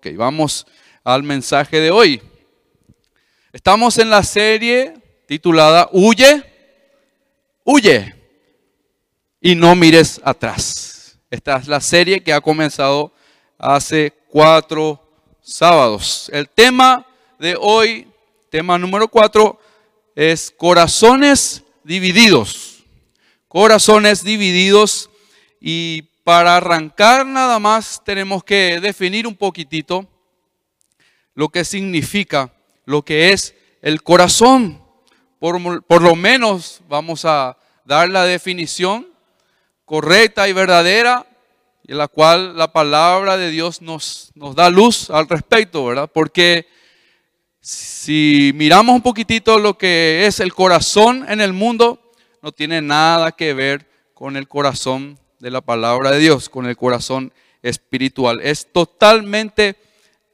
Ok, vamos al mensaje de hoy. Estamos en la serie titulada Huye, huye y no mires atrás. Esta es la serie que ha comenzado hace cuatro sábados. El tema de hoy, tema número cuatro, es corazones divididos. Corazones divididos y para arrancar nada más tenemos que definir un poquitito lo que significa, lo que es el corazón. Por, lo menos vamos a dar la definición correcta y verdadera, en la cual la palabra de Dios nos, nos da luz al respecto, ¿verdad? Porque si miramos un poquitito lo que es el corazón en el mundo, no tiene nada que ver con el corazón de la palabra de Dios con el corazón espiritual. Es totalmente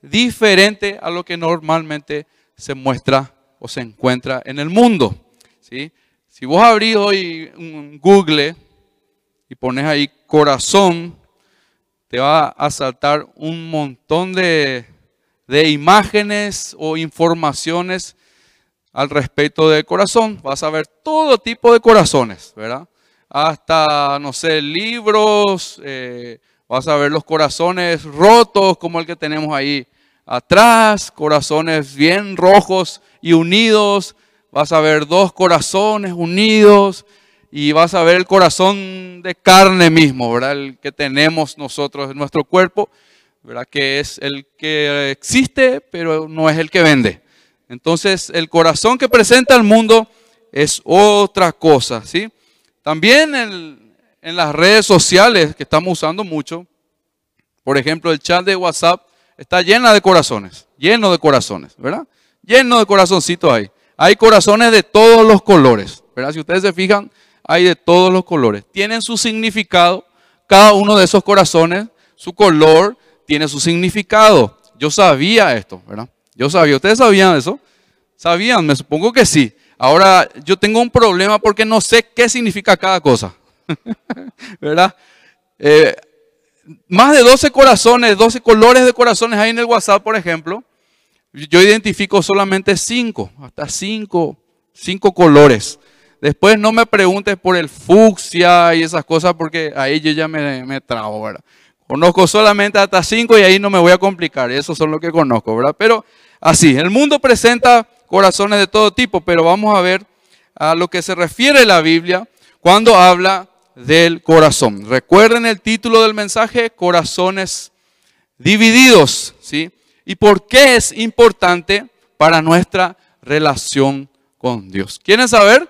diferente a lo que normalmente se muestra o se encuentra en el mundo. ¿sí? Si vos abrís hoy un Google y pones ahí corazón, te va a saltar un montón de, de imágenes o informaciones al respecto del corazón. Vas a ver todo tipo de corazones, ¿verdad? Hasta, no sé, libros, eh, vas a ver los corazones rotos como el que tenemos ahí atrás, corazones bien rojos y unidos, vas a ver dos corazones unidos y vas a ver el corazón de carne mismo, ¿verdad? El que tenemos nosotros en nuestro cuerpo, ¿verdad? Que es el que existe, pero no es el que vende. Entonces, el corazón que presenta el mundo es otra cosa, ¿sí? También en, las redes sociales que estamos usando mucho, por ejemplo, el chat de WhatsApp está llena de corazones, lleno de corazones, ¿verdad? Lleno de corazoncitos ahí. Hay corazones de todos los colores, ¿verdad? Si ustedes se fijan, hay de todos los colores. Tienen su significado, cada uno de esos corazones, su color tiene su significado. Yo sabía esto, ¿verdad? Yo sabía. ¿Ustedes sabían eso? ¿Sabían? Me supongo que sí. Ahora, yo tengo un problema porque no sé qué significa cada cosa. ¿Verdad? Eh, más de 12 corazones, 12 colores de corazones hay en el WhatsApp, por ejemplo. Yo identifico solamente 5, hasta 5, 5 colores. Después no me preguntes por el fucsia y esas cosas porque ahí yo ya me, me trago, ¿verdad? Conozco solamente hasta 5 y ahí no me voy a complicar. Esos son los que conozco, ¿verdad? Pero así, el mundo presenta corazones de todo tipo, pero vamos a ver a lo que se refiere la Biblia cuando habla del corazón. Recuerden el título del mensaje, corazones divididos, ¿sí? ¿Y por qué es importante para nuestra relación con Dios? ¿Quieren saber?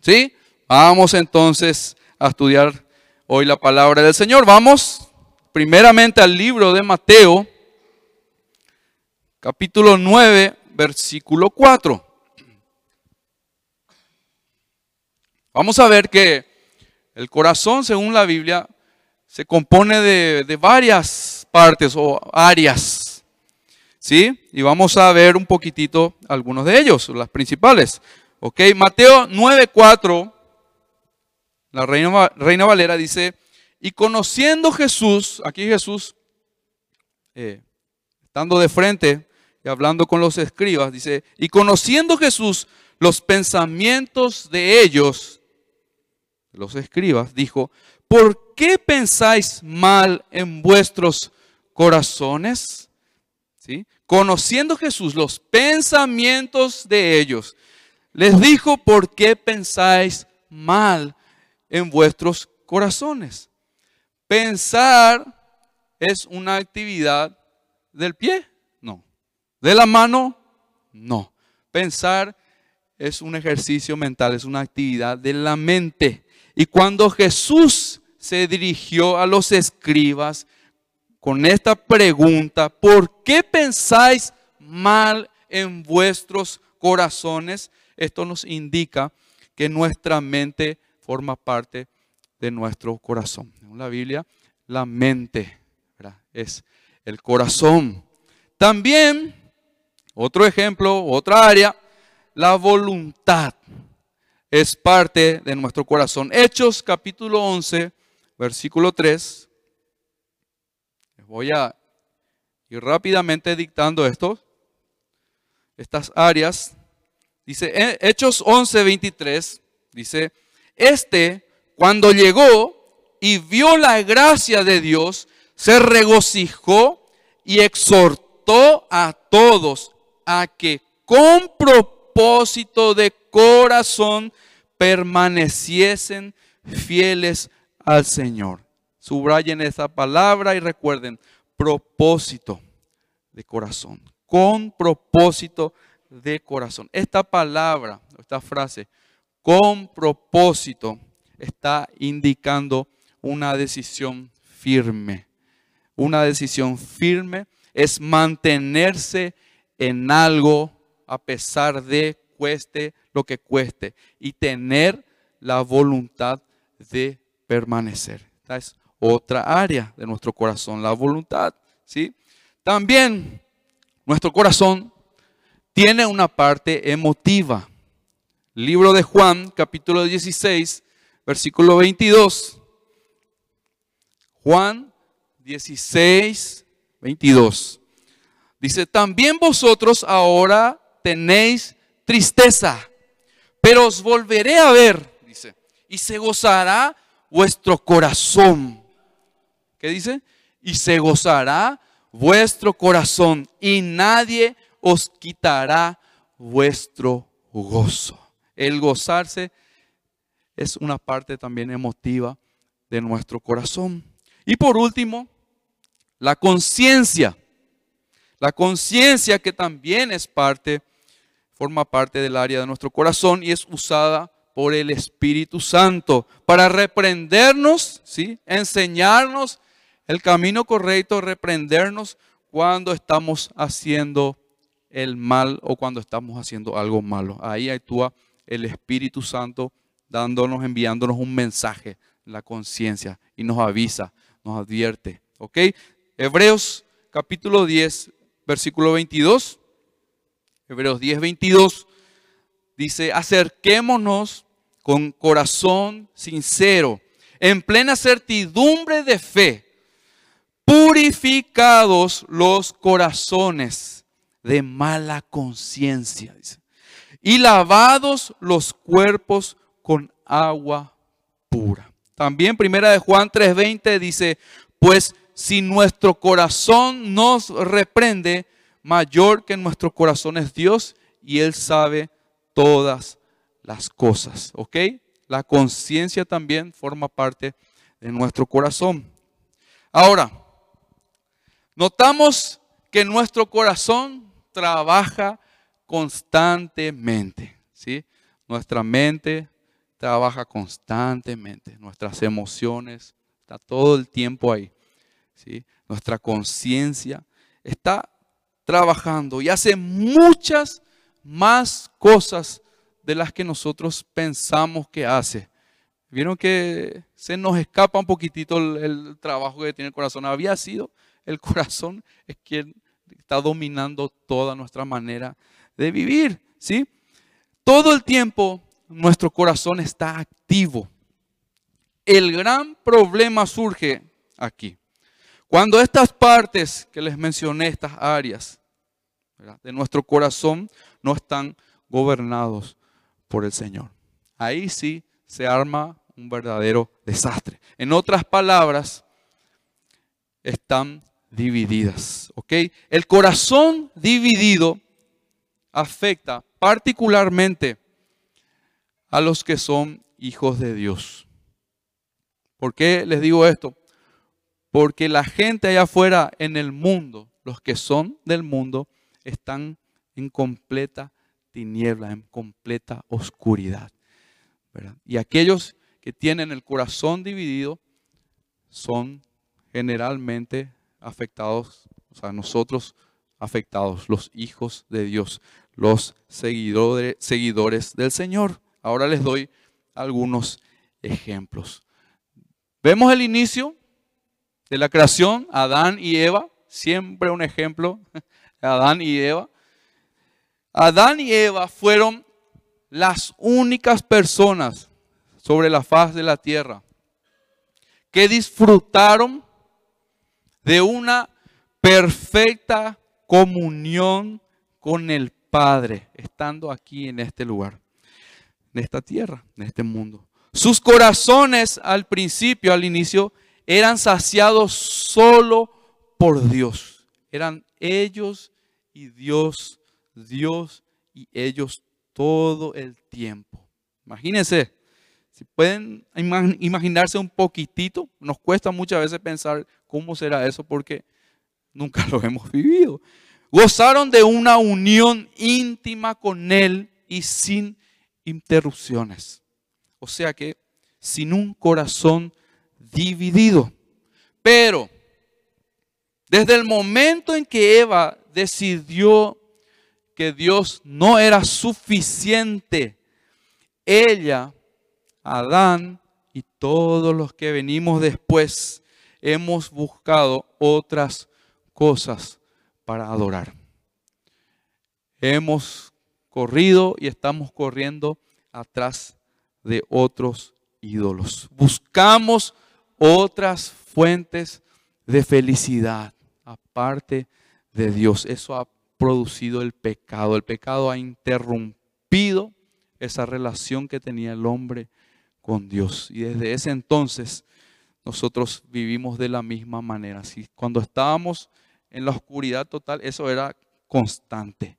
¿Sí? Vamos entonces a estudiar hoy la palabra del Señor. Vamos primeramente al libro de Mateo, capítulo 9, versículo 4. Vamos a ver que el corazón, según la Biblia, se compone de, varias partes o áreas. ¿Sí? Y vamos a ver un poquitito algunos de ellos, las principales. Ok, Mateo 9:4, la Reina, Reina Valera dice, y conociendo Jesús, aquí Jesús, eh, estando de frente y hablando con los escribas, dice, y conociendo Jesús los pensamientos de ellos, los escribas, dijo, ¿por qué pensáis mal en vuestros corazones? ¿Sí? Conociendo Jesús los pensamientos de ellos, les dijo, ¿por qué pensáis mal en vuestros corazones? Pensar es una actividad del pie. ¿De la mano? No. Pensar es un ejercicio mental, es una actividad de la mente. Y cuando Jesús se dirigió a los escribas con esta pregunta, ¿por qué pensáis mal en vuestros corazones? Esto nos indica que nuestra mente forma parte de nuestro corazón. En la Biblia, la mente es el corazón. También otro ejemplo, otra área, la voluntad es parte de nuestro corazón. Hechos capítulo 11, versículo 3. Les voy a Y rápidamente dictando esto, estas áreas, dice Hechos 11, 23, dice, este cuando llegó y vio la gracia de Dios, se regocijó y exhortó a todos a que con propósito de corazón permaneciesen fieles al Señor. Subrayen esa palabra y recuerden, propósito de corazón, con propósito de corazón. Esta palabra, esta frase, con propósito, está indicando una decisión firme. Una decisión firme es mantenerse en algo a pesar de cueste lo que cueste y tener la voluntad de permanecer. Esta es otra área de nuestro corazón, la voluntad, ¿sí? También nuestro corazón tiene una parte emotiva. Libro de Juan, capítulo 16, versículo 22. Juan 16, 22. Dice, también vosotros ahora tenéis tristeza, pero os volveré a ver, dice, y se gozará vuestro corazón. ¿Qué dice? Y se gozará vuestro corazón y nadie os quitará vuestro gozo. El gozarse es una parte también emotiva de nuestro corazón. Y por último, la conciencia. La conciencia que también es parte, forma parte del área de nuestro corazón y es usada por el Espíritu Santo para reprendernos, ¿sí? enseñarnos el camino correcto, reprendernos cuando estamos haciendo el mal o cuando estamos haciendo algo malo. Ahí actúa el Espíritu Santo dándonos, enviándonos un mensaje, la conciencia, y nos avisa, nos advierte. ¿Ok? Hebreos capítulo 10, versículo 22. Hebreos 10, 22 dice, acerquémonos con corazón sincero, en plena certidumbre de fe, purificados los corazones de mala conciencia, y lavados los cuerpos con agua pura. También primera de Juan 3:20 dice, pues si nuestro corazón nos reprende, mayor que nuestro corazón es Dios y Él sabe todas las cosas. ¿Ok? La conciencia también forma parte de nuestro corazón. Ahora, notamos que nuestro corazón trabaja constantemente. ¿sí? Nuestra mente trabaja constantemente, nuestras emociones, está todo el tiempo ahí. ¿Sí? Nuestra conciencia está trabajando y hace muchas más cosas de las que nosotros pensamos que hace. Vieron que se nos escapa un poquitito el, trabajo que tiene el corazón. Había sido el corazón es quien está dominando toda nuestra manera de vivir, ¿sí? Todo el tiempo nuestro corazón está activo. El gran problema surge aquí. Cuando estas partes que les mencioné, estas áreas de nuestro corazón no están gobernados por el Señor. Ahí sí se arma un verdadero desastre. En otras palabras, están divididas. El corazón dividido afecta particularmente a los que son hijos de Dios. ¿Por qué les digo esto? Porque la gente allá afuera en el mundo, los que son del mundo, están en completa tiniebla, en completa oscuridad. Y aquellos que tienen el corazón dividido son generalmente afectados, o sea, nosotros afectados, los hijos de Dios, los seguidores, seguidores del Señor. Ahora les doy algunos ejemplos. Vemos el inicio de la creación, Adán y Eva, siempre un ejemplo, Adán y Eva. Adán y Eva fueron las únicas personas sobre la faz de la tierra que disfrutaron de una perfecta comunión con el Padre, estando aquí en este lugar, en esta tierra, en este mundo. Sus corazones al principio, al inicio, eran saciados solo por Dios. Eran ellos y Dios, Dios y ellos todo el tiempo. Imagínense, si pueden imaginarse un poquitito, nos cuesta muchas veces pensar cómo será eso porque nunca lo hemos vivido. Gozaron de una unión íntima con Él y sin interrupciones. O sea que sin un corazón dividido. Pero desde el momento en que Eva decidió que Dios no era suficiente, ella, Adán y todos los que venimos después hemos buscado otras cosas para adorar. Hemos corrido y estamos corriendo atrás de otros ídolos. Buscamos otras fuentes de felicidad aparte de Dios. Eso ha producido el pecado. El pecado ha interrumpido esa relación que tenía el hombre con Dios. Y desde ese entonces nosotros vivimos de la misma manera. cuando estábamos en la oscuridad total, eso era constante.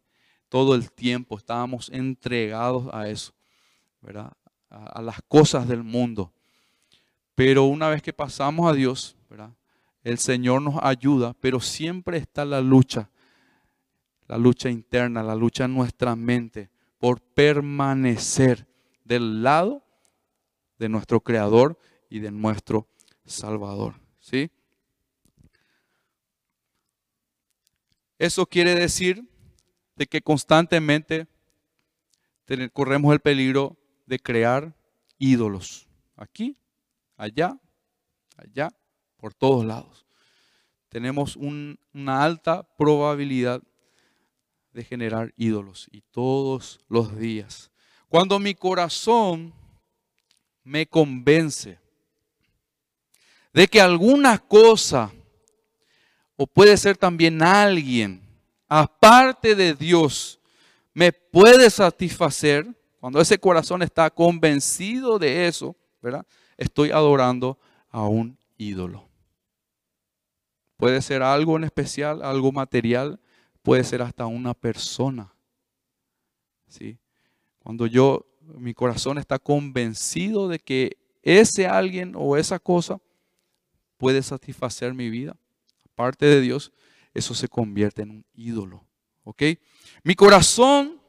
Todo el tiempo estábamos entregados a eso, ¿verdad? A, las cosas del mundo. Pero una vez que pasamos a Dios. El Señor nos ayuda, pero siempre está la lucha, la lucha interna, la lucha en nuestra mente por permanecer del lado de nuestro Creador y de nuestro Salvador. ¿Sí? Eso quiere decir de que constantemente corremos el peligro de crear ídolos. Aquí, allá, allá, por todos lados. Tenemos una alta probabilidad de generar ídolos y todos los días. Cuando mi corazón me convence de que alguna cosa, o puede ser también alguien, aparte de Dios, me puede satisfacer, cuando ese corazón está convencido de eso, ¿verdad? Estoy adorando a un ídolo. Puede ser algo en especial, algo material, puede ser hasta una persona. ¿Sí? Cuando yo, mi corazón está convencido de que ese alguien o esa cosa puede satisfacer mi vida, aparte de Dios, eso se convierte en un ídolo. ¿Ok? Mi corazón,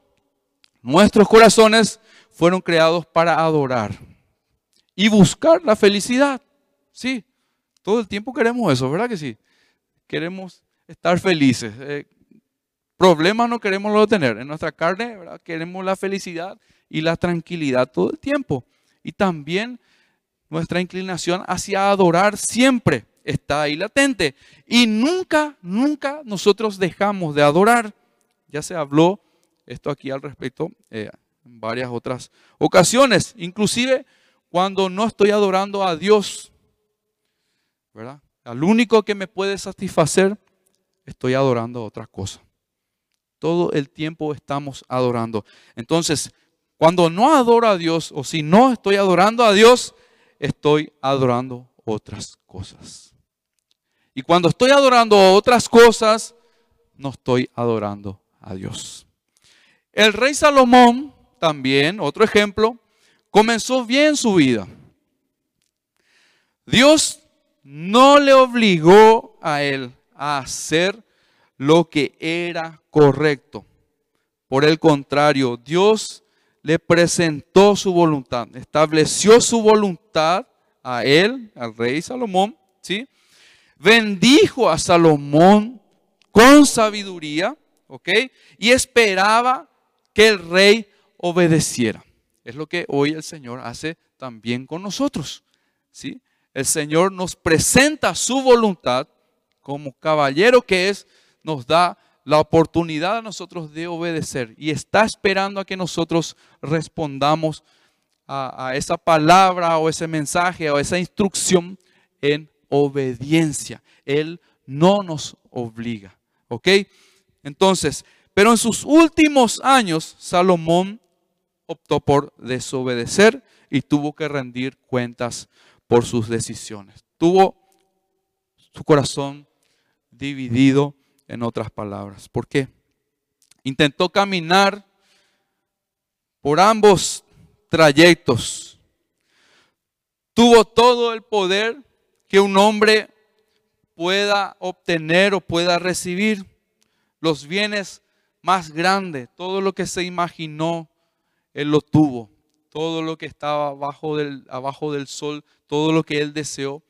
nuestros corazones fueron creados para adorar y buscar la felicidad. Sí, todo el tiempo queremos eso, ¿verdad que sí? Queremos estar felices. Eh, Problemas no queremos tener. En nuestra carne queremos la felicidad y la tranquilidad todo el tiempo. Y también nuestra inclinación hacia adorar siempre está ahí latente. Y nunca, nunca nosotros dejamos de adorar. Ya se habló esto aquí al respecto eh, en varias otras ocasiones. Inclusive cuando no estoy adorando a Dios. ¿Verdad? Al único que me puede satisfacer, estoy adorando a otra cosa. Todo el tiempo estamos adorando. Entonces, cuando no adoro a Dios o si no estoy adorando a Dios, estoy adorando otras cosas. Y cuando estoy adorando otras cosas, no estoy adorando a Dios. El rey Salomón, también, otro ejemplo, comenzó bien su vida. Dios no le obligó a él a hacer lo que era correcto. Por el contrario, Dios le presentó su voluntad, estableció su voluntad a él, al rey Salomón, ¿sí? Bendijo a Salomón con sabiduría, ¿ok? Y esperaba que el rey obedeciera. Es lo que hoy el Señor hace también con nosotros, ¿sí? El Señor nos presenta su voluntad como caballero que es nos da la oportunidad a nosotros de obedecer y está esperando a que nosotros respondamos a, esa palabra o ese mensaje o esa instrucción en obediencia. Él no nos obliga. ¿Ok? Entonces, pero en sus últimos años, Salomón optó por desobedecer y tuvo que rendir cuentas por sus decisiones. Tuvo su corazón dividido en otras palabras. ¿Por qué? Intentó caminar por ambos trayectos. Tuvo todo el poder que un hombre pueda obtener o pueda recibir. Los bienes más grandes, todo lo que se imaginó, él lo tuvo. Todo lo que estaba abajo del, del sol, todo lo que él deseó,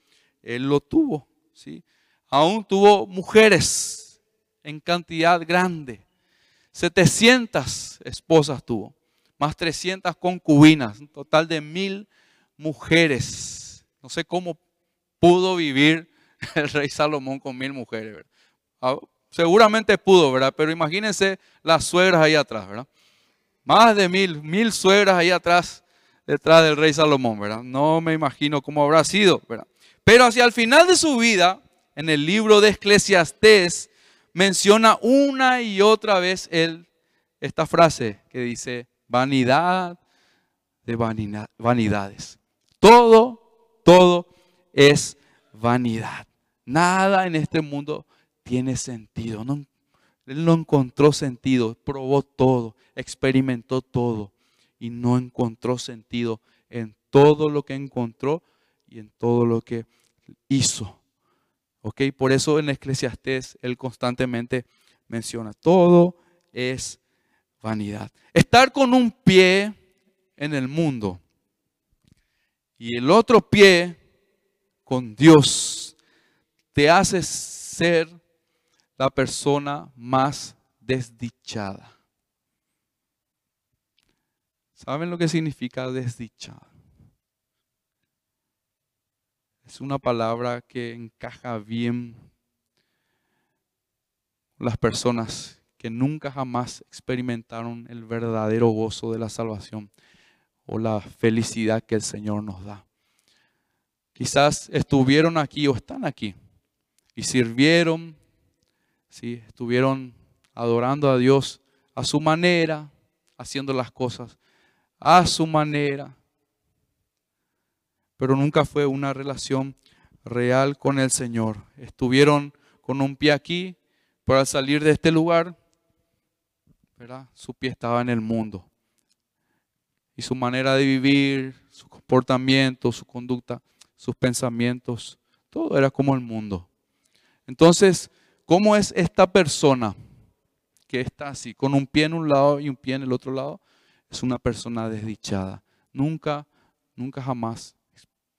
él lo tuvo. ¿sí? Aún tuvo mujeres en cantidad grande. 700 esposas tuvo, más 300 concubinas, un total de mil mujeres. No sé cómo pudo vivir el rey Salomón con mil mujeres. Ah, seguramente pudo, ¿verdad? Pero imagínense las suegras ahí atrás, ¿verdad? Más de mil, mil suegras ahí atrás, detrás del rey Salomón, ¿verdad? No me imagino cómo habrá sido, ¿verdad? Pero hacia el final de su vida, en el libro de Eclesiastés, menciona una y otra vez él esta frase que dice, vanidad de vanidades. Todo, todo es vanidad. Nada en este mundo tiene sentido. No, él no encontró sentido, probó todo, experimentó todo y no encontró sentido en todo lo que encontró y en todo lo que hizo. ¿Ok? Por eso en Eclesiastés él constantemente menciona, todo es vanidad. Estar con un pie en el mundo y el otro pie con Dios te hace ser la persona más desdichada. ¿Saben lo que significa desdichada? Es una palabra que encaja bien las personas que nunca jamás experimentaron el verdadero gozo de la salvación o la felicidad que el Señor nos da. Quizás estuvieron aquí o están aquí y sirvieron, ¿sí? estuvieron adorando a Dios a su manera, haciendo las cosas a su manera, pero nunca fue una relación real con el Señor. Estuvieron con un pie aquí, pero al salir de este lugar, su pie estaba en el mundo. Y su manera de vivir, su comportamiento, su conducta, sus pensamientos, todo era como el mundo. Entonces, ¿cómo es esta persona que está así, con un pie en un lado y un pie en el otro lado? Es una persona desdichada. Nunca, nunca jamás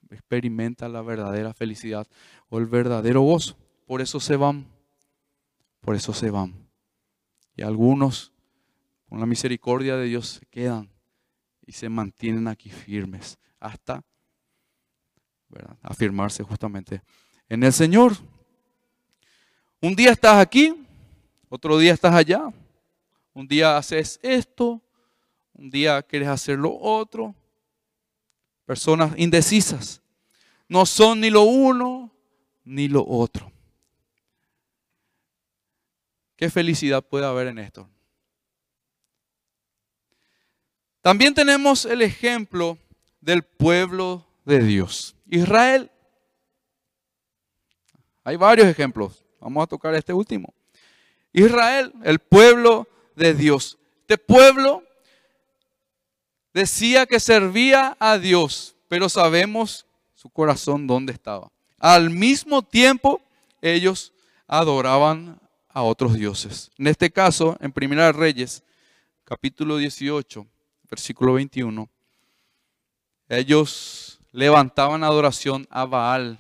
experimenta la verdadera felicidad o el verdadero gozo. Por eso se van. Por eso se van. Y algunos, con la misericordia de Dios, se quedan y se mantienen aquí firmes hasta afirmarse justamente en el Señor. Un día estás aquí, otro día estás allá. Un día haces esto, un día quieres hacer lo otro. Personas indecisas. No son ni lo uno ni lo otro. ¿Qué felicidad puede haber en esto? También tenemos el ejemplo del pueblo de Dios. Israel. Hay varios ejemplos. Vamos a tocar este último. Israel, el pueblo de Dios. Este pueblo decía que servía a Dios, pero sabemos su corazón dónde estaba. Al mismo tiempo, ellos adoraban a otros dioses. En este caso, en Primera Reyes, capítulo 18, versículo 21, ellos levantaban adoración a Baal.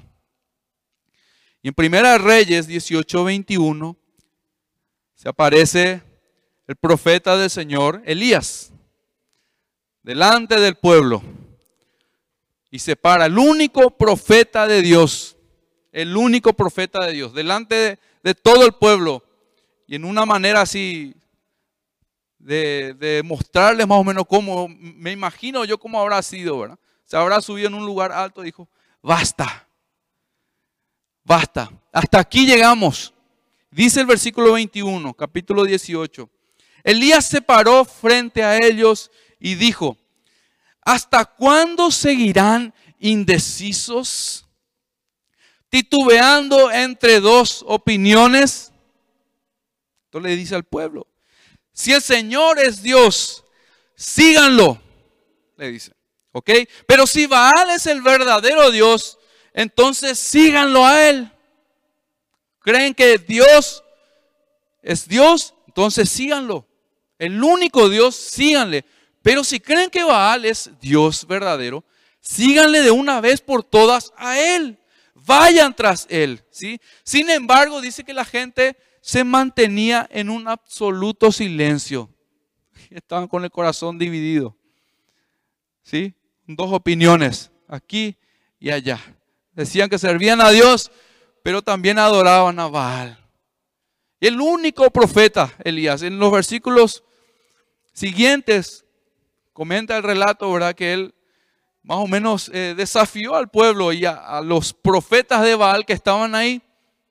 Y en Primera Reyes 18, 21, se aparece el profeta del Señor, Elías delante del pueblo y se para el único profeta de Dios, el único profeta de Dios, delante de, todo el pueblo y en una manera así de, de, mostrarles más o menos cómo, me imagino yo cómo habrá sido, ¿verdad? Se habrá subido en un lugar alto y dijo, basta, basta, hasta aquí llegamos. Dice el versículo 21, capítulo 18. Elías se paró frente a ellos y dijo, ¿hasta cuándo seguirán indecisos? Titubeando entre dos opiniones. Entonces le dice al pueblo, si el Señor es Dios, síganlo, le dice. ¿Ok? Pero si Baal es el verdadero Dios, entonces síganlo a él. ¿Creen que Dios es Dios? Entonces síganlo. El único Dios, síganle. Pero si creen que Baal es Dios verdadero, síganle de una vez por todas a él. Vayan tras él, ¿sí? Sin embargo, dice que la gente se mantenía en un absoluto silencio. Estaban con el corazón dividido. ¿Sí? Dos opiniones, aquí y allá. Decían que servían a Dios, pero también adoraban a Baal. El único profeta, Elías, en los versículos siguientes, comenta el relato, ¿verdad? Que él más o menos eh, desafió al pueblo y a, los profetas de Baal que estaban ahí.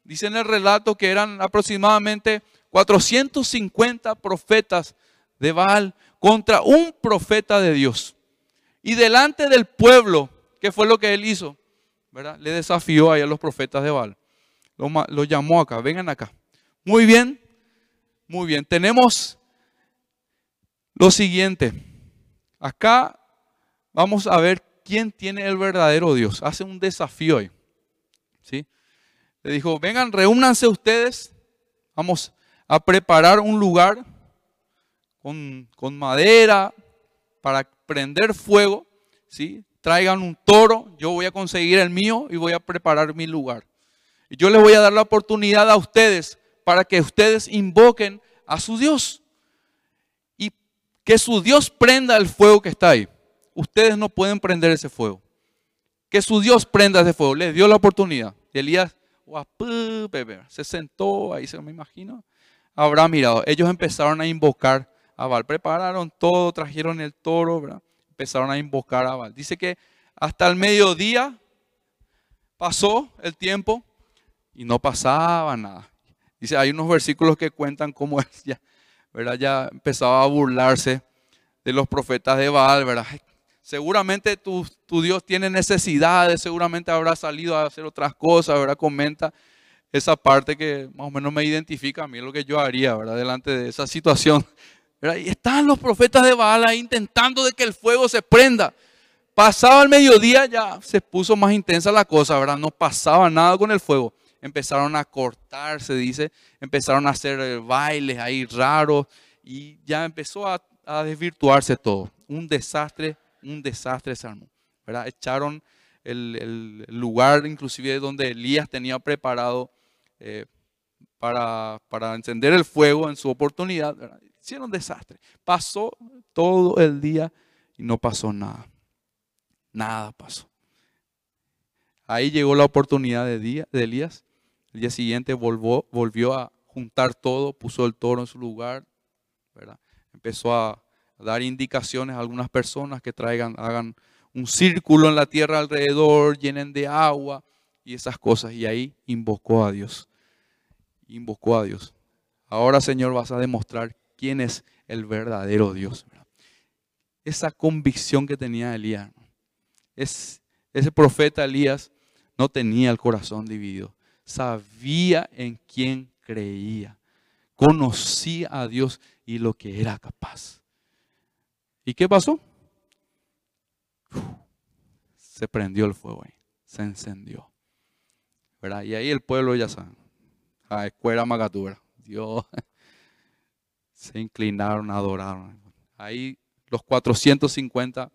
Dice en el relato que eran aproximadamente 450 profetas de Baal contra un profeta de Dios. Y delante del pueblo, ¿qué fue lo que él hizo? ¿Verdad? Le desafió ahí a los profetas de Baal. Lo, llamó acá, vengan acá. Muy bien, muy bien. Tenemos lo siguiente. Acá vamos a ver quién tiene el verdadero Dios. Hace un desafío hoy. ¿sí? Le dijo, vengan, reúnanse ustedes. Vamos a preparar un lugar con, con madera para prender fuego. ¿sí? Traigan un toro, yo voy a conseguir el mío y voy a preparar mi lugar. Y yo les voy a dar la oportunidad a ustedes para que ustedes invoquen a su Dios. Y que su Dios prenda el fuego que está ahí. Ustedes no pueden prender ese fuego. Que su Dios prenda ese fuego. Les dio la oportunidad. Y Elías se sentó, ahí se me imagino. Habrá mirado. Ellos empezaron a invocar a. Prepararon todo, trajeron el toro, empezaron a invocar a Baal. Dice que hasta el mediodía pasó el tiempo y no pasaba nada. Dice, hay unos versículos que cuentan cómo él ya, ¿verdad? ya empezaba a burlarse de los profetas de Baal, ¿verdad? Seguramente tu, tu, Dios tiene necesidades, seguramente habrá salido a hacer otras cosas, ¿verdad? Comenta esa parte que más o menos me identifica a mí, lo que yo haría, ¿verdad? Delante de esa situación. Están los profetas de Baal ahí intentando de que el fuego se prenda. Pasaba el mediodía, ya se puso más intensa la cosa, ¿verdad? No pasaba nada con el fuego empezaron a cortarse, dice, empezaron a hacer eh, bailes ahí raros y ya empezó a, desvirtuarse todo. Un desastre, un desastre se ¿verdad? Echaron el, lugar inclusive donde Elías tenía preparado eh, para, para, encender el fuego en su oportunidad. Hicieron desastre. Pasó todo el día y no pasó nada. Nada pasó. Ahí llegó la oportunidad de, de Elías el día siguiente volvió a juntar todo, puso el toro en su lugar, ¿verdad? empezó a dar indicaciones a algunas personas que traigan, hagan un círculo en la tierra alrededor, llenen de agua y esas cosas. Y ahí invocó a Dios. Invocó a Dios. Ahora, Señor, vas a demostrar quién es el verdadero Dios. Esa convicción que tenía Elías. Es, ese profeta Elías no tenía el corazón dividido sabía en quién creía, conocía a Dios y lo que era capaz. ¿Y qué pasó? se prendió el fuego ahí, se encendió. Y ahí el pueblo ya sabe, a escuela magatura, Dios, se inclinaron, adoraron. Ahí los 450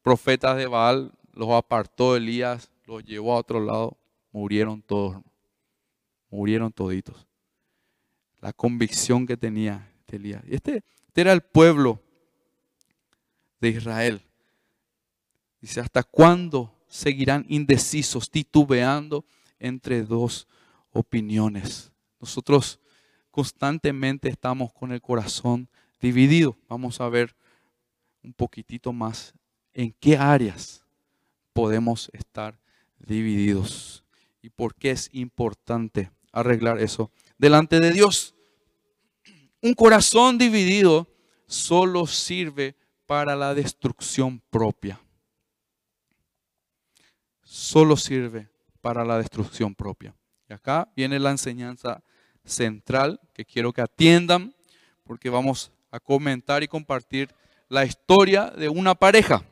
profetas de Baal los apartó Elías, los llevó a otro lado, murieron todos murieron toditos. La convicción que tenía Elías. Este, este era el pueblo de Israel. Dice, ¿hasta cuándo seguirán indecisos, titubeando entre dos opiniones? Nosotros constantemente estamos con el corazón dividido. Vamos a ver un poquitito más en qué áreas podemos estar divididos. y por qué es importante arreglar eso delante de Dios. Un corazón dividido solo sirve para la destrucción propia. Solo sirve para la destrucción propia. Y acá viene la enseñanza central que quiero que atiendan porque vamos a comentar y compartir la historia de una pareja.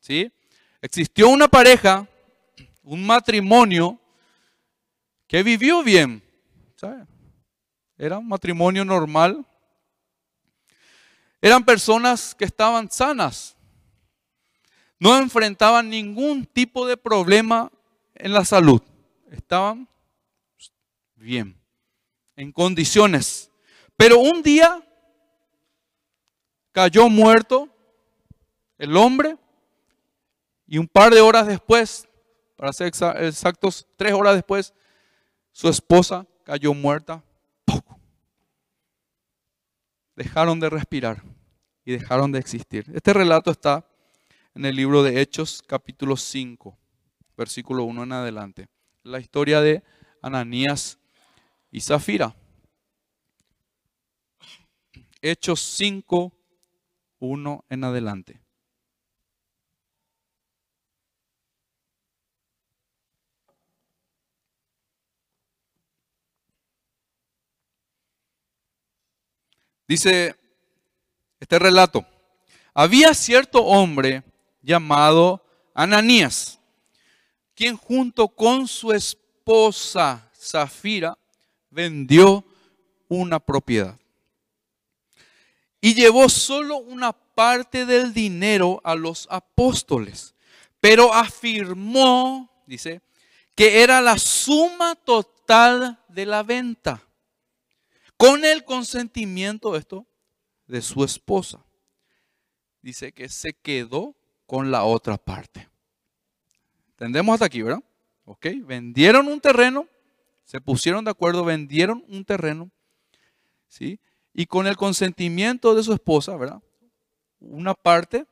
¿Sí? Existió una pareja, un matrimonio que vivió bien. Era un matrimonio normal. Eran personas que estaban sanas. No enfrentaban ningún tipo de problema en la salud. Estaban bien, en condiciones. Pero un día cayó muerto el hombre y un par de horas después, para ser exactos, tres horas después, su esposa cayó muerta. Dejaron de respirar y dejaron de existir. Este relato está en el libro de Hechos capítulo 5, versículo 1 en adelante. La historia de Ananías y Zafira. Hechos 5, 1 en adelante. Dice este relato, había cierto hombre llamado Ananías, quien junto con su esposa Zafira vendió una propiedad y llevó solo una parte del dinero a los apóstoles, pero afirmó, dice, que era la suma total de la venta con el consentimiento esto de su esposa. Dice que se quedó con la otra parte. ¿Entendemos hasta aquí, verdad? Ok, vendieron un terreno, se pusieron de acuerdo, vendieron un terreno, ¿sí? Y con el consentimiento de su esposa, ¿verdad? Una parte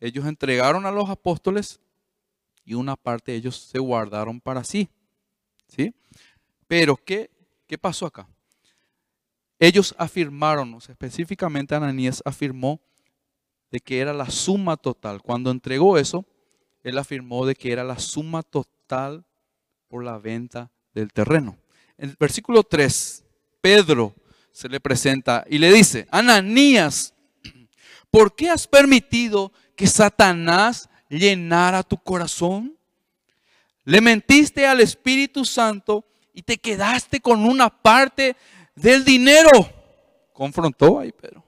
ellos entregaron a los apóstoles y una parte ellos se guardaron para sí, ¿sí? Pero ¿qué, qué pasó acá? Ellos afirmaron, específicamente Ananías afirmó de que era la suma total. Cuando entregó eso, él afirmó de que era la suma total por la venta del terreno. En el versículo 3, Pedro se le presenta y le dice, Ananías, ¿por qué has permitido que Satanás llenara tu corazón? Le mentiste al Espíritu Santo y te quedaste con una parte del dinero. Confrontó ahí Pedro.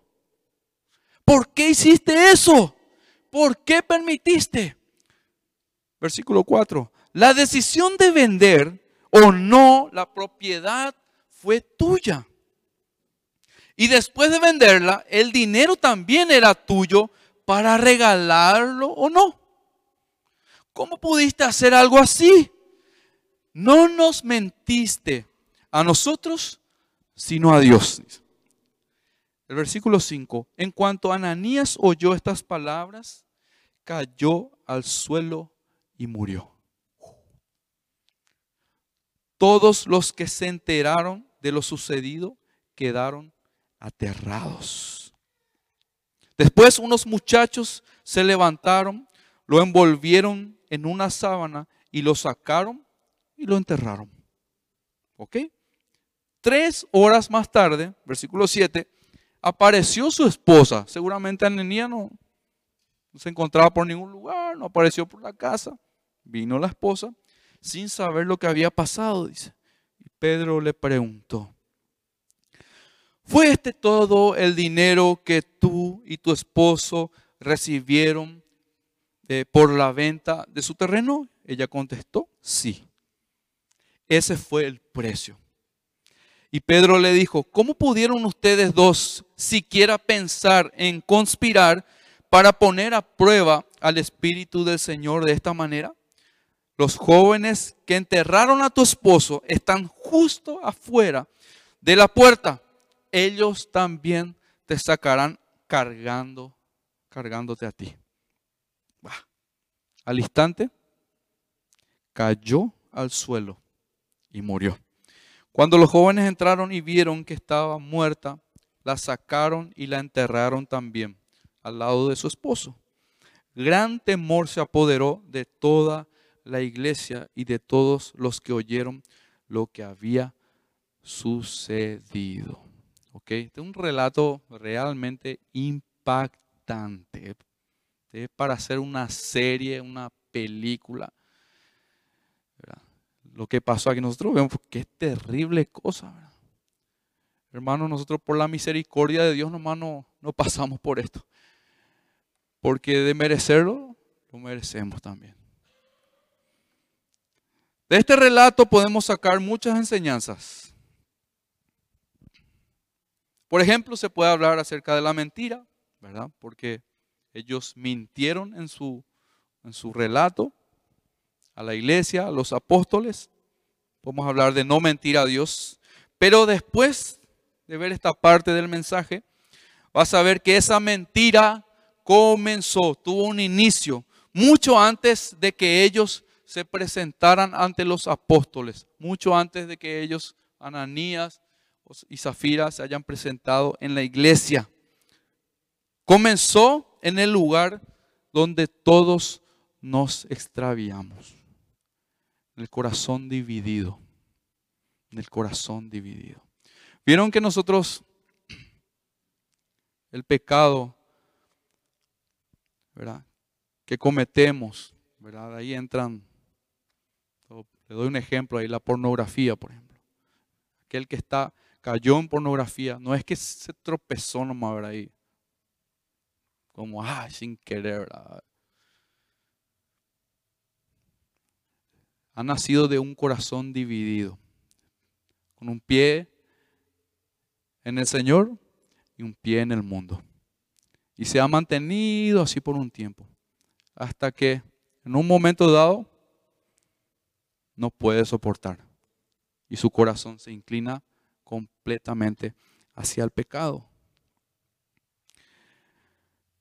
¿Por qué hiciste eso? ¿Por qué permitiste? Versículo 4. La decisión de vender o no la propiedad fue tuya. Y después de venderla, el dinero también era tuyo para regalarlo o no. ¿Cómo pudiste hacer algo así? No nos mentiste a nosotros sino a Dios. El versículo 5, en cuanto Ananías oyó estas palabras, cayó al suelo y murió. Todos los que se enteraron de lo sucedido quedaron aterrados. Después unos muchachos se levantaron, lo envolvieron en una sábana y lo sacaron y lo enterraron. ¿Ok? Tres horas más tarde, versículo 7, apareció su esposa. Seguramente Ananía no, no se encontraba por ningún lugar, no apareció por la casa. Vino la esposa sin saber lo que había pasado, dice. Y Pedro le preguntó, ¿fue este todo el dinero que tú y tu esposo recibieron eh, por la venta de su terreno? Ella contestó, sí. Ese fue el precio. Y Pedro le dijo, ¿cómo pudieron ustedes dos siquiera pensar en conspirar para poner a prueba al Espíritu del Señor de esta manera? Los jóvenes que enterraron a tu esposo están justo afuera de la puerta. Ellos también te sacarán cargando, cargándote a ti. Al instante cayó al suelo y murió. Cuando los jóvenes entraron y vieron que estaba muerta, la sacaron y la enterraron también al lado de su esposo. Gran temor se apoderó de toda la iglesia y de todos los que oyeron lo que había sucedido. ¿Ok? Este es un relato realmente impactante. Es para hacer una serie, una película. Lo que pasó aquí, nosotros vemos que es terrible cosa. Hermanos, nosotros por la misericordia de Dios nomás no, no pasamos por esto. Porque de merecerlo, lo merecemos también. De este relato podemos sacar muchas enseñanzas. Por ejemplo, se puede hablar acerca de la mentira, ¿verdad? Porque ellos mintieron en su, en su relato a la iglesia, a los apóstoles. Podemos hablar de no mentir a Dios. Pero después de ver esta parte del mensaje, vas a ver que esa mentira comenzó, tuvo un inicio, mucho antes de que ellos se presentaran ante los apóstoles, mucho antes de que ellos, Ananías y Zafira, se hayan presentado en la iglesia. Comenzó en el lugar donde todos nos extraviamos, en el corazón dividido, en el corazón dividido. Vieron que nosotros, el pecado, ¿verdad? Que cometemos, ¿verdad? Ahí entran le doy un ejemplo ahí, la pornografía, por ejemplo. Aquel que está, cayó en pornografía, no es que se tropezó nomás ver ahí. Como, ah, sin querer, Ha nacido de un corazón dividido, con un pie en el Señor y un pie en el mundo. Y se ha mantenido así por un tiempo, hasta que en un momento dado no puede soportar. Y su corazón se inclina completamente hacia el pecado.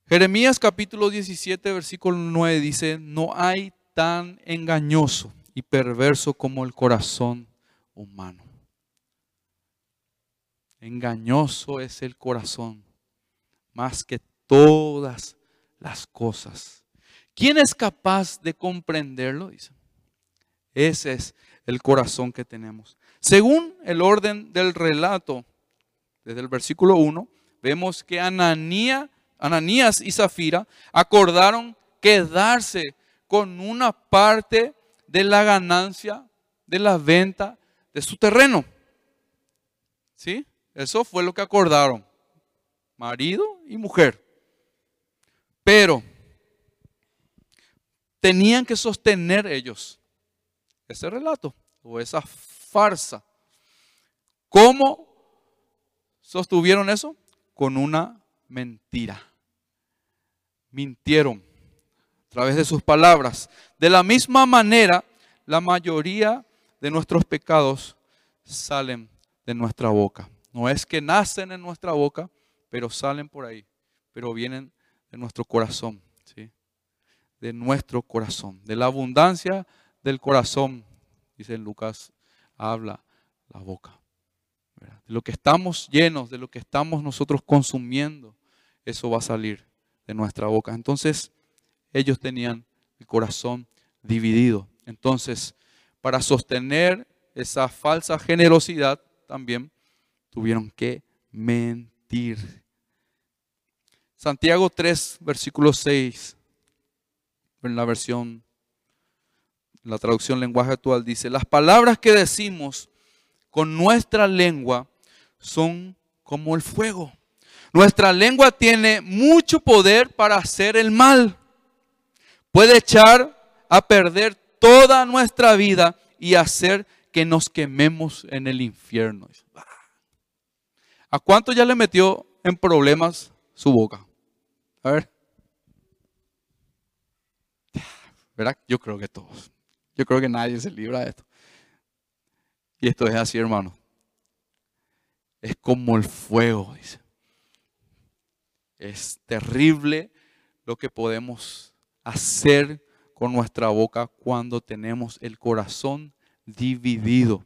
Jeremías capítulo 17, versículo 9 dice, no hay tan engañoso y perverso como el corazón humano. Engañoso es el corazón más que todas las cosas. ¿Quién es capaz de comprenderlo? Dice. Ese es el corazón que tenemos. Según el orden del relato, desde el versículo 1, vemos que Ananías y Zafira acordaron quedarse con una parte de la ganancia de la venta de su terreno. ¿Sí? Eso fue lo que acordaron. Marido y mujer. Pero tenían que sostener ellos ese relato o esa farsa. ¿Cómo sostuvieron eso? Con una mentira. Mintieron a través de sus palabras. De la misma manera, la mayoría de nuestros pecados salen de nuestra boca. No es que nacen en nuestra boca, pero salen por ahí, pero vienen de nuestro corazón, ¿sí? De nuestro corazón, de la abundancia del corazón, dice Lucas, habla la boca. De lo que estamos llenos, de lo que estamos nosotros consumiendo, eso va a salir de nuestra boca. Entonces, ellos tenían el corazón dividido. Entonces, para sostener esa falsa generosidad, también tuvieron que mentir. Santiago 3, versículo 6, en la versión la traducción lenguaje actual dice, las palabras que decimos con nuestra lengua son como el fuego. Nuestra lengua tiene mucho poder para hacer el mal. Puede echar a perder toda nuestra vida y hacer que nos quememos en el infierno. ¿A cuánto ya le metió en problemas su boca? A ver. ¿Verdad? Yo creo que todos. Yo creo que nadie se libra de esto. Y esto es así, hermano. Es como el fuego, dice. Es terrible lo que podemos hacer con nuestra boca cuando tenemos el corazón dividido.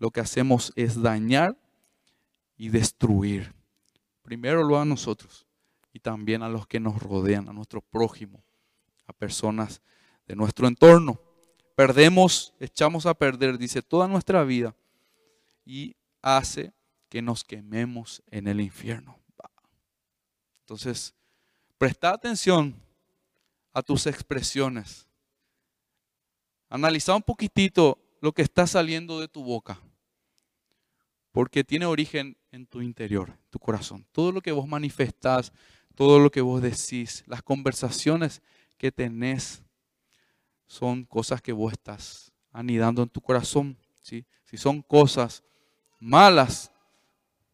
lo que hacemos es dañar y destruir. Primero lo a nosotros y también a los que nos rodean, a nuestro prójimo, a personas de nuestro entorno. Perdemos, echamos a perder, dice, toda nuestra vida y hace que nos quememos en el infierno. Entonces, presta atención a tus expresiones. Analiza un poquitito lo que está saliendo de tu boca, porque tiene origen en tu interior, tu corazón. Todo lo que vos manifestás, todo lo que vos decís, las conversaciones que tenés, son cosas que vos estás anidando en tu corazón. ¿sí? Si son cosas malas,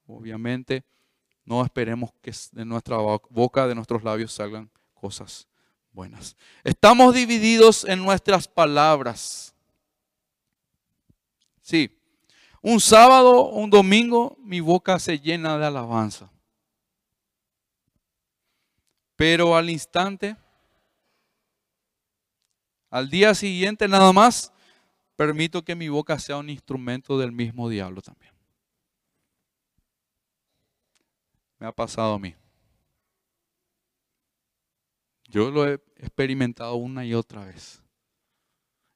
obviamente no esperemos que de nuestra boca, de nuestros labios salgan cosas buenas. Estamos divididos en nuestras palabras. Sí, un sábado, un domingo, mi boca se llena de alabanza. Pero al instante, al día siguiente nada más, permito que mi boca sea un instrumento del mismo diablo también. Me ha pasado a mí. Yo lo he experimentado una y otra vez.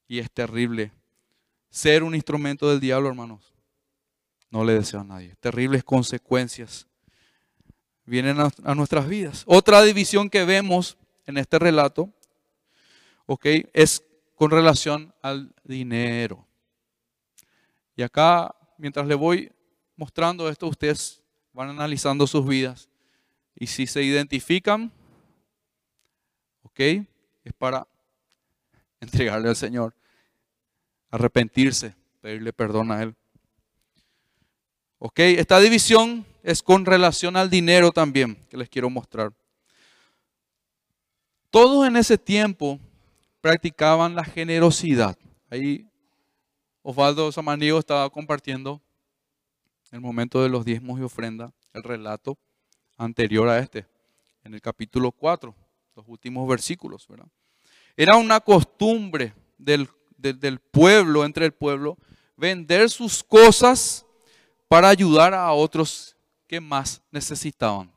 Y es terrible ser un instrumento del diablo, hermanos. No le deseo a nadie. Terribles consecuencias vienen a, nuestras vidas. Otra división que vemos en este relato, ok, es con relación al dinero. Y acá, mientras le voy mostrando esto, ustedes van analizando sus vidas. Y si se identifican, ok, es para entregarle al Señor, arrepentirse, pedirle perdón a Él. Ok, esta división es con relación al dinero también, que les quiero mostrar. Todos en ese tiempo practicaban la generosidad. Ahí Osvaldo Samaniego estaba compartiendo el momento de los diezmos y ofrenda, el relato anterior a este, en el capítulo 4, los últimos versículos. ¿verdad? Era una costumbre del, del pueblo, entre el pueblo, vender sus cosas para ayudar a otros que más necesitaban.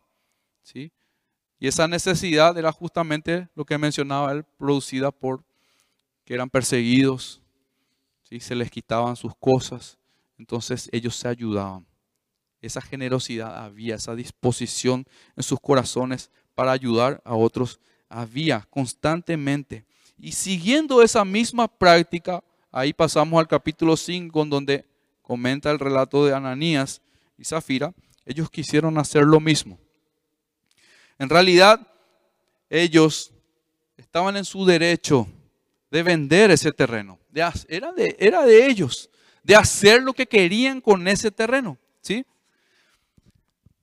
¿sí? Y esa necesidad era justamente lo que mencionaba él, producida por que eran perseguidos, ¿sí? se les quitaban sus cosas, entonces ellos se ayudaban. Esa generosidad había, esa disposición en sus corazones para ayudar a otros había constantemente. Y siguiendo esa misma práctica, ahí pasamos al capítulo 5, donde comenta el relato de Ananías y Zafira, ellos quisieron hacer lo mismo. En realidad, ellos estaban en su derecho de vender ese terreno. era, de, era de ellos, de hacer lo que querían con ese terreno. ¿sí?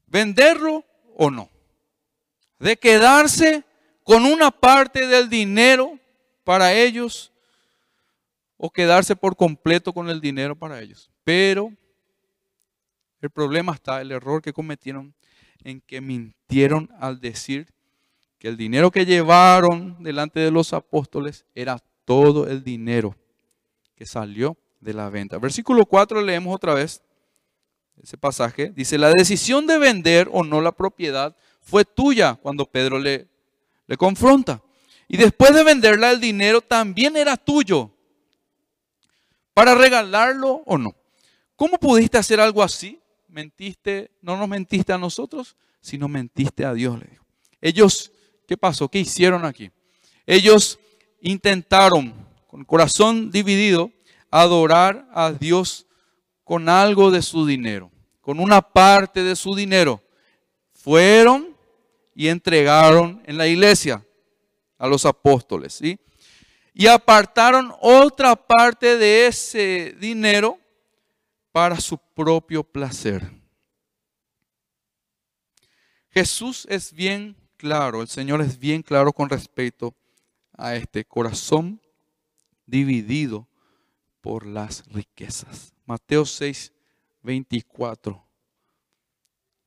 Venderlo o no. De quedarse con una parte del dinero para ellos o quedarse por completo con el dinero para ellos. Pero el problema está, el error que cometieron en que mintieron al decir que el dinero que llevaron delante de los apóstoles era todo el dinero que salió de la venta. Versículo 4 leemos otra vez ese pasaje. Dice, la decisión de vender o no la propiedad fue tuya cuando Pedro le, le confronta. Y después de venderla, el dinero también era tuyo. Para regalarlo o no. ¿Cómo pudiste hacer algo así? Mentiste, no nos mentiste a nosotros, sino mentiste a Dios, le dijo. Ellos, ¿qué pasó? ¿Qué hicieron aquí? Ellos intentaron, con corazón dividido, adorar a Dios con algo de su dinero, con una parte de su dinero. Fueron y entregaron en la iglesia a los apóstoles, ¿sí? Y apartaron otra parte de ese dinero para su propio placer. Jesús es bien claro, el Señor es bien claro con respecto a este corazón dividido por las riquezas. Mateo 6, 24.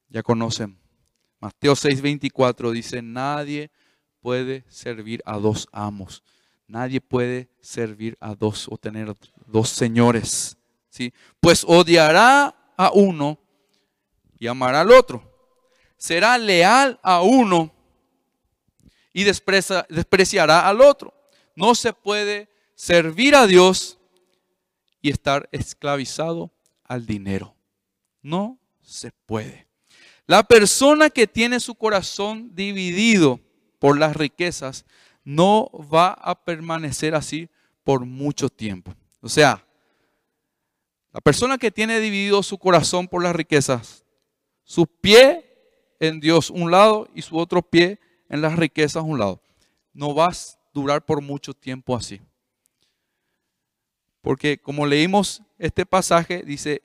Ya conocen. Mateo 6, 24 dice, nadie puede servir a dos amos. Nadie puede servir a dos o tener dos señores. ¿Sí? Pues odiará a uno y amará al otro. Será leal a uno y despreciará al otro. No se puede servir a Dios y estar esclavizado al dinero. No se puede. La persona que tiene su corazón dividido por las riquezas no va a permanecer así por mucho tiempo. O sea, la persona que tiene dividido su corazón por las riquezas, su pie en Dios un lado y su otro pie en las riquezas un lado, no va a durar por mucho tiempo así. Porque como leímos este pasaje, dice,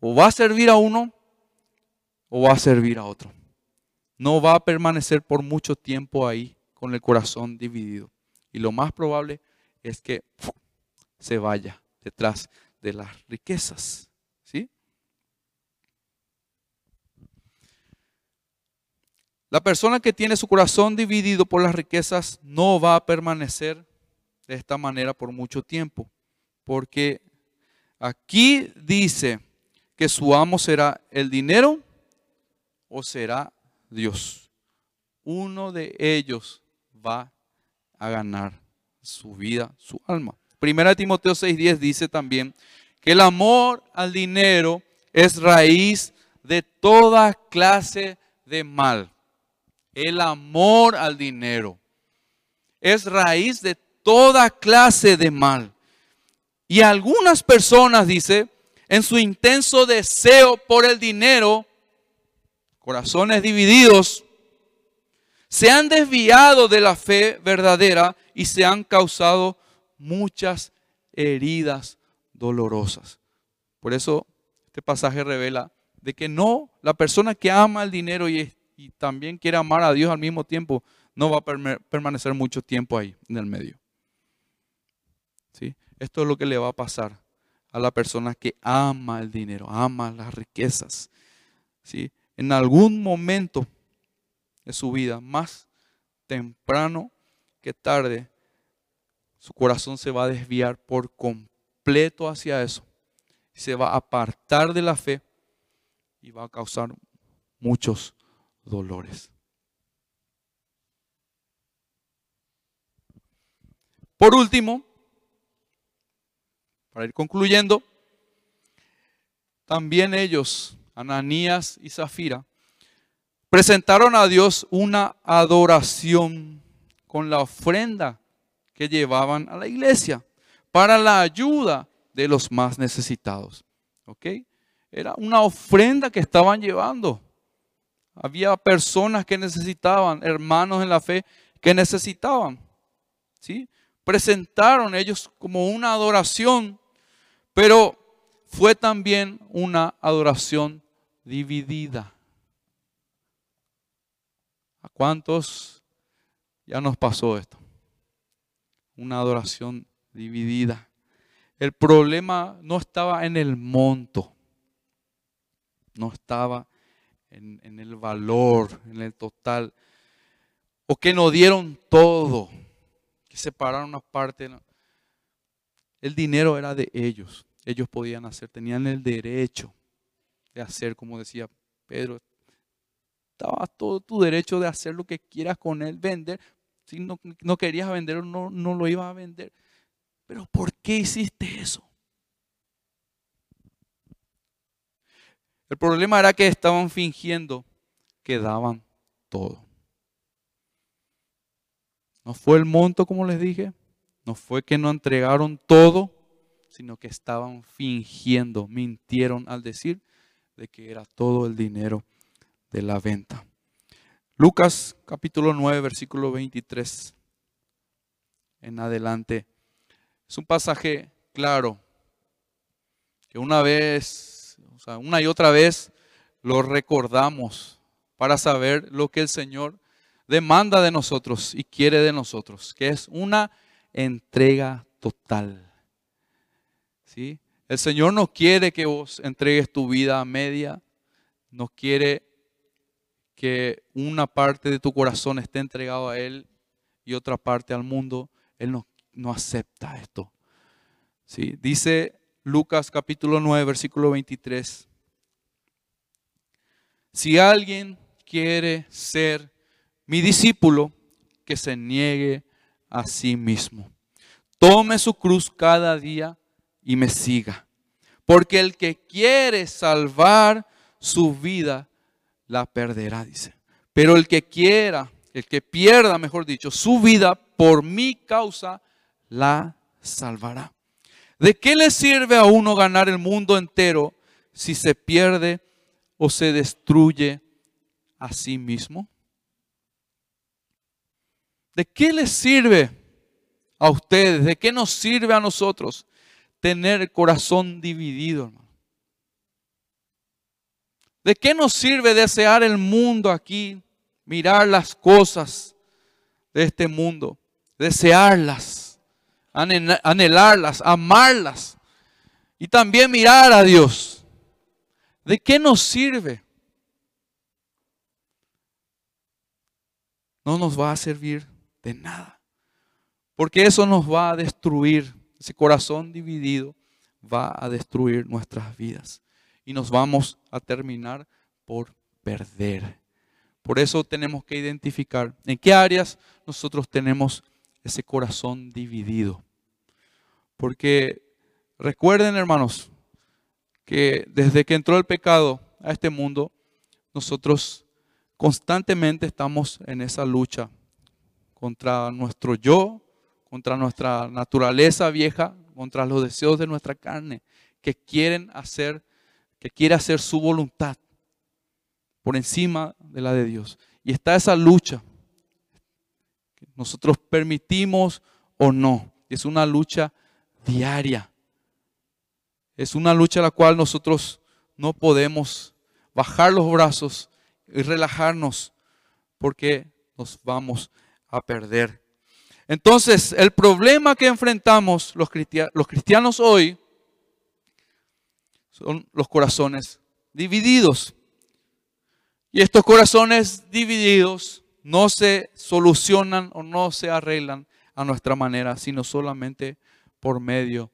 o va a servir a uno o va a servir a otro. No va a permanecer por mucho tiempo ahí con el corazón dividido. Y lo más probable es que se vaya detrás de las riquezas. ¿Sí? La persona que tiene su corazón dividido por las riquezas no va a permanecer de esta manera por mucho tiempo. Porque aquí dice que su amo será el dinero o será Dios. Uno de ellos va a ganar su vida, su alma. Primera Timoteo 6:10 dice también que el amor al dinero es raíz de toda clase de mal. El amor al dinero es raíz de toda clase de mal. Y algunas personas, dice, en su intenso deseo por el dinero, corazones divididos, se han desviado de la fe verdadera y se han causado muchas heridas dolorosas. Por eso este pasaje revela de que no, la persona que ama el dinero y, también quiere amar a Dios al mismo tiempo, no va a permanecer mucho tiempo ahí en el medio. ¿Sí? Esto es lo que le va a pasar a la persona que ama el dinero, ama las riquezas. ¿sí? En algún momento de su vida, más temprano que tarde, su corazón se va a desviar por completo hacia eso. Se va a apartar de la fe y va a causar muchos dolores. Por último, para ir concluyendo, también ellos, Ananías y Zafira, presentaron a Dios una adoración con la ofrenda que llevaban a la iglesia para la ayuda de los más necesitados. ¿Ok? Era una ofrenda que estaban llevando. Había personas que necesitaban, hermanos en la fe que necesitaban. ¿Sí? Presentaron ellos como una adoración pero fue también una adoración dividida. ¿A cuántos ya nos pasó esto? Una adoración dividida. El problema no estaba en el monto, no estaba en, el valor, en el total, o que no dieron todo, que separaron una parte. El dinero era de ellos. Ellos podían hacer, tenían el derecho de hacer, como decía Pedro. Estaba todo tu derecho de hacer lo que quieras con él, vender. Si no, no querías vender, no, no lo ibas a vender. Pero ¿por qué hiciste eso? El problema era que estaban fingiendo que daban todo. No fue el monto, como les dije. No fue que no entregaron todo, sino que estaban fingiendo, mintieron al decir de que era todo el dinero de la venta. Lucas capítulo 9, versículo 23 en adelante. Es un pasaje claro, que una vez, o sea, una y otra vez lo recordamos para saber lo que el Señor demanda de nosotros y quiere de nosotros, que es una entrega total. ¿Sí? El Señor no quiere que vos entregues tu vida a media, no quiere que una parte de tu corazón esté entregado a Él y otra parte al mundo. Él no, no acepta esto. ¿Sí? Dice Lucas capítulo 9, versículo 23. Si alguien quiere ser mi discípulo, que se niegue a sí mismo. Tome su cruz cada día y me siga. Porque el que quiere salvar su vida, la perderá, dice. Pero el que quiera, el que pierda, mejor dicho, su vida por mi causa, la salvará. ¿De qué le sirve a uno ganar el mundo entero si se pierde o se destruye a sí mismo? ¿De qué le sirve a ustedes? ¿De qué nos sirve a nosotros tener el corazón dividido, hermano? ¿De qué nos sirve desear el mundo aquí, mirar las cosas de este mundo, desearlas, anhelarlas, amarlas y también mirar a Dios? ¿De qué nos sirve? No nos va a servir de nada. Porque eso nos va a destruir. Ese corazón dividido va a destruir nuestras vidas. Y nos vamos a terminar por perder. Por eso tenemos que identificar en qué áreas nosotros tenemos ese corazón dividido. Porque recuerden, hermanos, que desde que entró el pecado a este mundo, nosotros constantemente estamos en esa lucha contra nuestro yo, contra nuestra naturaleza vieja, contra los deseos de nuestra carne, que quieren hacer, que quiere hacer su voluntad por encima de la de Dios. Y está esa lucha. Nosotros permitimos o no. Es una lucha diaria. Es una lucha a la cual nosotros no podemos bajar los brazos y relajarnos porque nos vamos a perder. Entonces, el problema que enfrentamos los cristianos hoy son los corazones divididos. Y estos corazones divididos no se solucionan o no se arreglan a nuestra manera, sino solamente por medio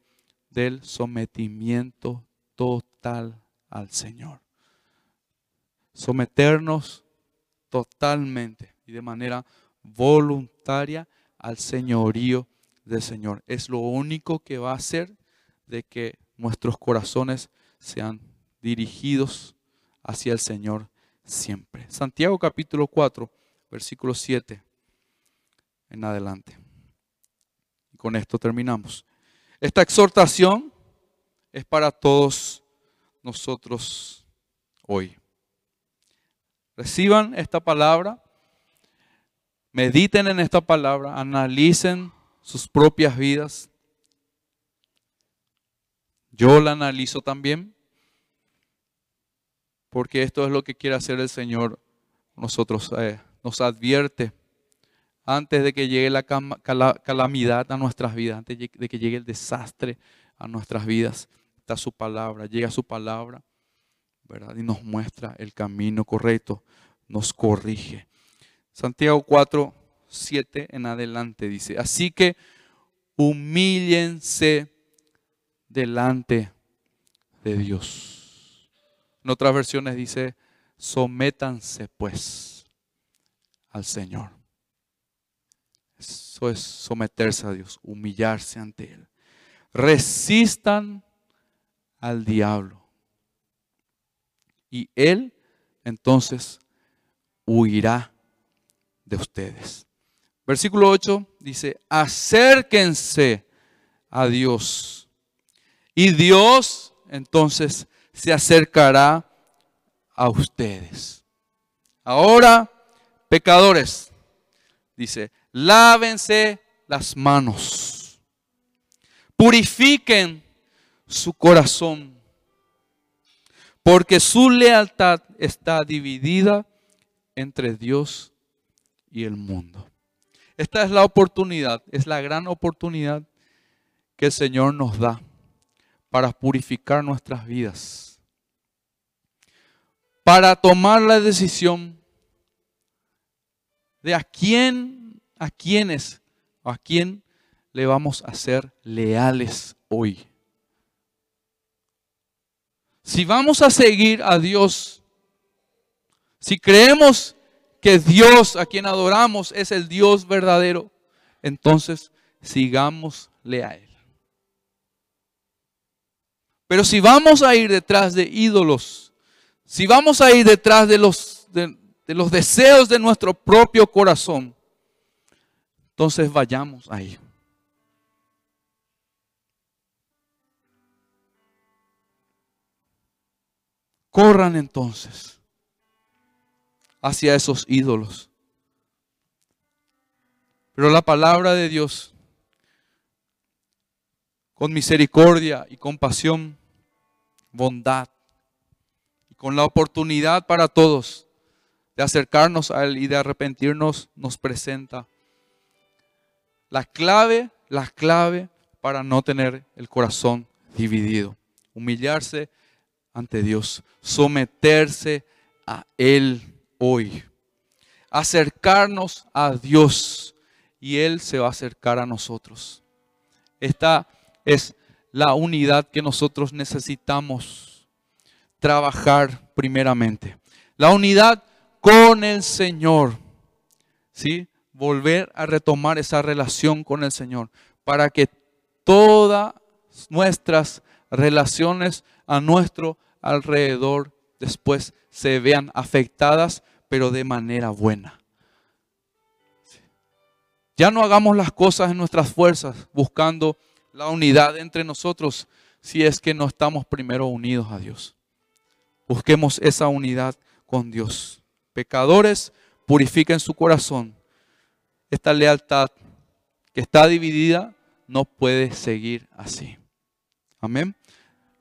del sometimiento total al Señor. Someternos totalmente y de manera voluntaria al señorío del Señor. Es lo único que va a hacer de que nuestros corazones sean dirigidos hacia el Señor siempre. Santiago capítulo 4, versículo 7 en adelante. Con esto terminamos. Esta exhortación es para todos nosotros hoy. Reciban esta palabra Mediten en esta palabra, analicen sus propias vidas. Yo la analizo también, porque esto es lo que quiere hacer el Señor. Nosotros eh, nos advierte antes de que llegue la calamidad a nuestras vidas, antes de que llegue el desastre a nuestras vidas. Está su palabra, llega su palabra, ¿verdad? Y nos muestra el camino correcto, nos corrige. Santiago 4, 7 en adelante dice, así que humíllense delante de Dios. En otras versiones dice, sométanse pues al Señor. Eso es someterse a Dios, humillarse ante Él. Resistan al diablo. Y Él entonces huirá de ustedes. Versículo 8 dice, acérquense a Dios. Y Dios entonces se acercará a ustedes. Ahora, pecadores, dice, lávense las manos, purifiquen su corazón, porque su lealtad está dividida entre Dios y el mundo. Esta es la oportunidad, es la gran oportunidad que el Señor nos da para purificar nuestras vidas. Para tomar la decisión de a quién, a quiénes, a quién le vamos a ser leales hoy. Si vamos a seguir a Dios, si creemos que Dios a quien adoramos es el Dios verdadero, entonces sigámosle a Él. Pero si vamos a ir detrás de ídolos, si vamos a ir detrás de los, de, los deseos de nuestro propio corazón, entonces vayamos ahí. Corran entonces hacia esos ídolos. Pero la palabra de Dios, con misericordia y compasión, bondad, y con la oportunidad para todos de acercarnos a Él y de arrepentirnos, nos presenta la clave, la clave para no tener el corazón dividido. Humillarse ante Dios, someterse a Él hoy, acercarnos a Dios y Él se va a acercar a nosotros. Esta es la unidad que nosotros necesitamos trabajar primeramente. La unidad con el Señor. ¿Sí? Volver a retomar esa relación con el Señor para que todas nuestras relaciones a nuestro alrededor después se vean afectadas, pero de manera buena. Ya no hagamos las cosas en nuestras fuerzas buscando la unidad entre nosotros si es que no estamos primero unidos a Dios. Busquemos esa unidad con Dios. Pecadores, purifiquen su corazón. Esta lealtad que está dividida no puede seguir así. Amén.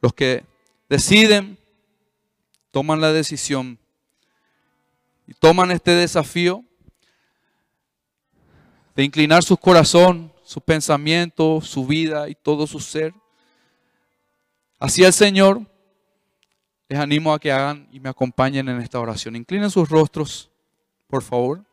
Los que deciden, toman la decisión y toman este desafío de inclinar su corazón, su pensamiento, su vida y todo su ser hacia el Señor, les animo a que hagan y me acompañen en esta oración. Inclinen sus rostros, por favor.